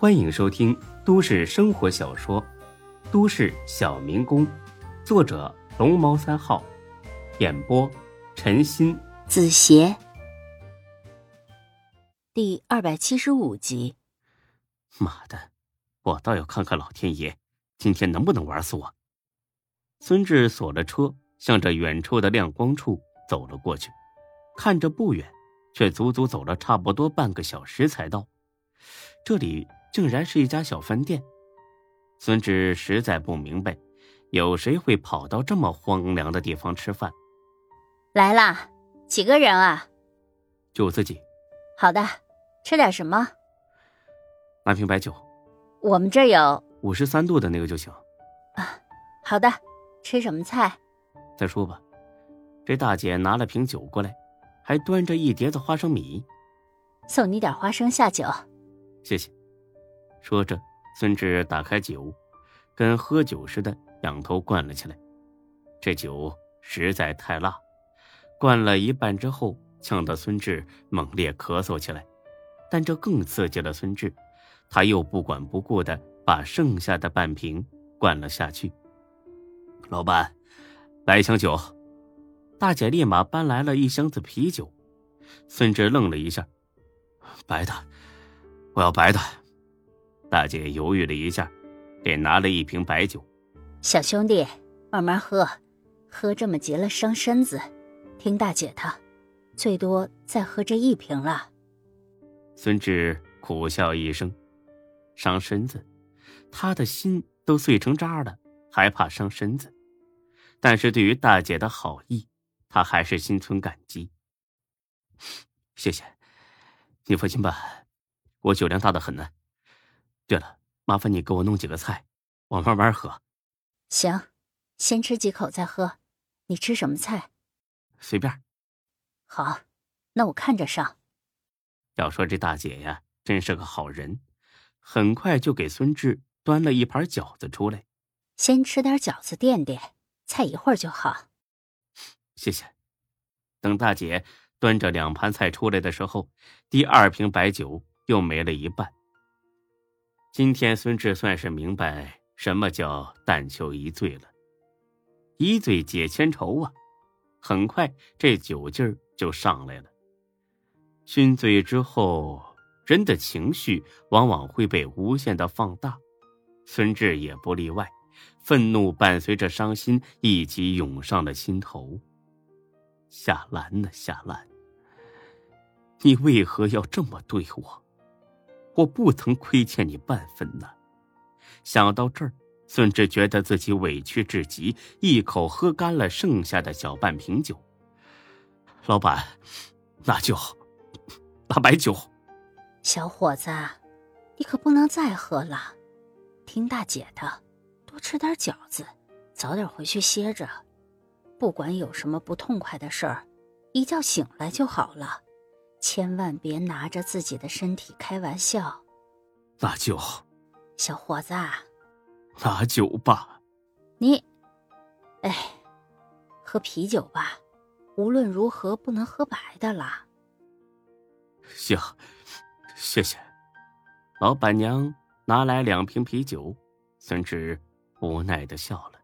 欢迎收听都市生活小说《都市小民工》，作者龙猫三号，演播陈鑫、子邪，第二百七十五集。妈的，我倒要看看老天爷今天能不能玩死我！孙志锁了车，向着远处的亮光处走了过去，看着不远，却足足走了差不多半个小时才到。这里竟然是一家小饭店，孙志实在不明白，有谁会跑到这么荒凉的地方吃饭？来啦，几个人啊？就我自己。好的，吃点什么？拿瓶白酒。我们这有五十三度的那个就行。啊，好的。吃什么菜？再说吧。这大姐拿了瓶酒过来，还端着一碟子花生米。送你点花生下酒。谢谢。说着，孙志打开酒，跟喝酒似的仰头灌了起来。这酒实在太辣，灌了一半之后，呛得孙志猛烈咳嗽起来。但这更刺激了孙志，他又不管不顾的把剩下的半瓶灌了下去。老板，来一箱酒。大姐立马搬来了一箱子啤酒。孙志愣了一下，白的，我要白的。大姐犹豫了一下，给拿了一瓶白酒。小兄弟，慢慢喝，喝这么急了伤身子。听大姐的，最多再喝这一瓶了。孙志苦笑一声，伤身子，他的心都碎成渣了，还怕伤身子？但是对于大姐的好意，他还是心存感激。谢谢，你放心吧，我酒量大的很呢。对了，麻烦你给我弄几个菜，我慢慢喝。行，先吃几口再喝。你吃什么菜？随便。好，那我看着上。要说这大姐呀，真是个好人，很快就给孙志端了一盘饺子出来。先吃点饺子垫垫。菜一会儿就好，谢谢。等大姐端着两盘菜出来的时候，第二瓶白酒又没了一半。今天孙志算是明白什么叫但求一醉了，一醉解千愁啊！很快这酒劲儿就上来了。酗醉之后，人的情绪往往会被无限的放大，孙志也不例外。愤怒伴随着伤心一起涌上了心头。夏兰呢？夏兰，你为何要这么对我？我不曾亏欠你半分呢。想到这儿，孙志觉得自己委屈至极，一口喝干了剩下的小半瓶酒。老板，那就，拿白酒。小伙子，你可不能再喝了，听大姐的。多吃点饺子，早点回去歇着。不管有什么不痛快的事儿，一觉醒来就好了。千万别拿着自己的身体开玩笑。那就，小伙子，拿酒吧。你，哎，喝啤酒吧。无论如何不能喝白的啦。行，谢谢。老板娘拿来两瓶啤酒，孙志。无奈的笑了，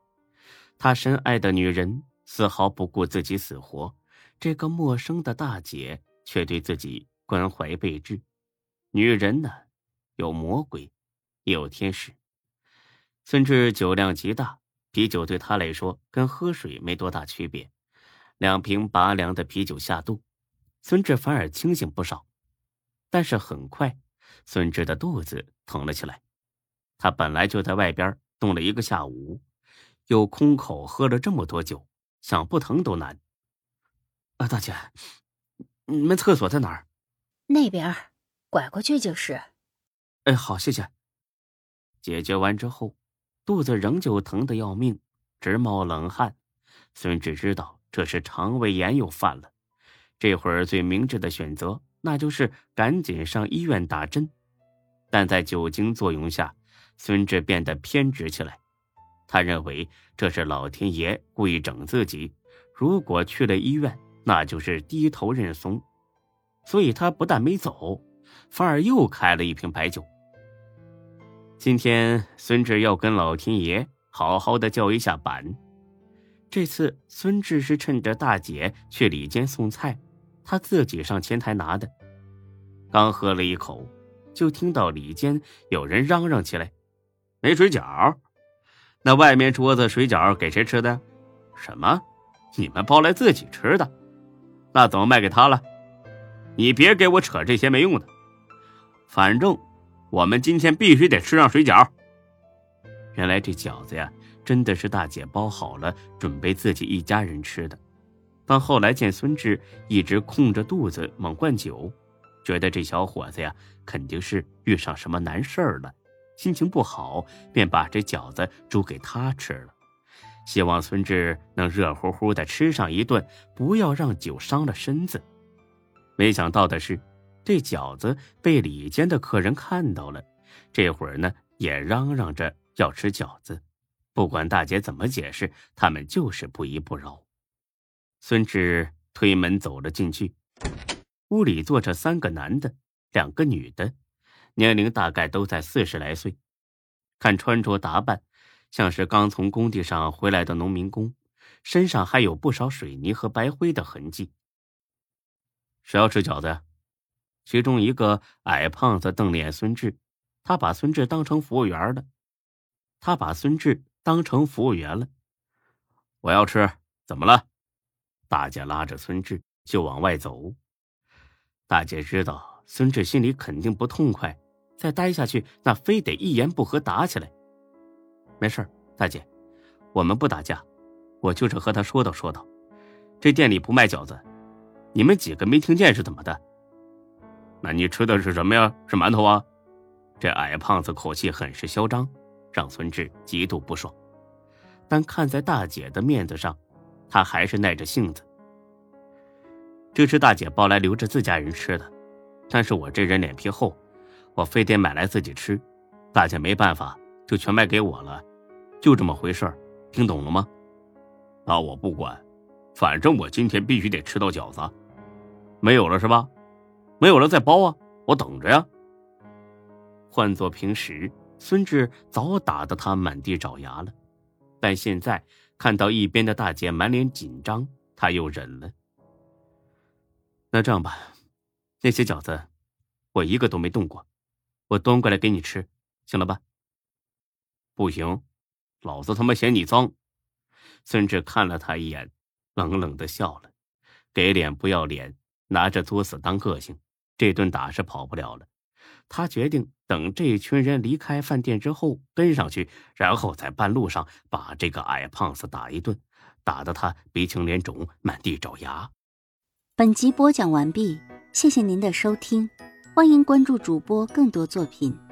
他深爱的女人丝毫不顾自己死活，这个陌生的大姐却对自己关怀备至。女人呢，有魔鬼，也有天使。孙志酒量极大，啤酒对他来说跟喝水没多大区别。两瓶拔凉的啤酒下肚，孙志反而清醒不少。但是很快，孙志的肚子疼了起来。他本来就在外边。冻了一个下午，又空口喝了这么多酒，想不疼都难。啊，大姐，你们厕所在哪儿？那边，拐过去就是。哎，好，谢谢。解决完之后，肚子仍旧疼得要命，直冒冷汗。孙志知道这是肠胃炎又犯了，这会儿最明智的选择，那就是赶紧上医院打针。但在酒精作用下。孙志变得偏执起来，他认为这是老天爷故意整自己。如果去了医院，那就是低头认怂。所以他不但没走，反而又开了一瓶白酒。今天孙志要跟老天爷好好的叫一下板。这次孙志是趁着大姐去里间送菜，他自己上前台拿的。刚喝了一口，就听到里间有人嚷嚷起来：“没水饺？那外面桌子水饺给谁吃的？什么？你们包来自己吃的？那怎么卖给他了？你别给我扯这些没用的。反正我们今天必须得吃上水饺。原来这饺子呀。”真的是大姐包好了，准备自己一家人吃的。但后来见孙志一直空着肚子猛灌酒，觉得这小伙子呀肯定是遇上什么难事儿了，心情不好，便把这饺子煮给他吃了，希望孙志能热乎乎的吃上一顿，不要让酒伤了身子。没想到的是，这饺子被里间的客人看到了，这会儿呢也嚷嚷着要吃饺子。不管大姐怎么解释，他们就是不依不饶。孙志推门走了进去，屋里坐着三个男的，两个女的，年龄大概都在四十来岁，看穿着打扮，像是刚从工地上回来的农民工，身上还有不少水泥和白灰的痕迹。谁要吃饺子？其中一个矮胖子瞪脸孙志，他把孙志当成服务员了，他把孙志。当成服务员了，我要吃，怎么了？大姐拉着孙志就往外走。大姐知道孙志心里肯定不痛快，再待下去那非得一言不合打起来。没事大姐，我们不打架，我就是和他说道说道。这店里不卖饺子，你们几个没听见是怎么的？那你吃的是什么呀？是馒头啊？这矮胖子口气很是嚣张。让孙志极度不爽，但看在大姐的面子上，他还是耐着性子。这是大姐包来留着自家人吃的，但是我这人脸皮厚，我非得买来自己吃。大姐没办法，就全卖给我了，就这么回事听懂了吗？那我不管，反正我今天必须得吃到饺子。没有了是吧？没有了再包啊，我等着呀。换做平时。孙志早打得他满地找牙了，但现在看到一边的大姐满脸紧张，他又忍了。那这样吧，那些饺子我一个都没动过，我端过来给你吃，行了吧？不行，老子他妈嫌你脏！孙志看了他一眼，冷冷的笑了，给脸不要脸，拿着作死当个性，这顿打是跑不了了。他决定等这群人离开饭店之后跟上去，然后在半路上把这个矮胖子打一顿，打得他鼻青脸肿、满地找牙。本集播讲完毕，谢谢您的收听，欢迎关注主播更多作品。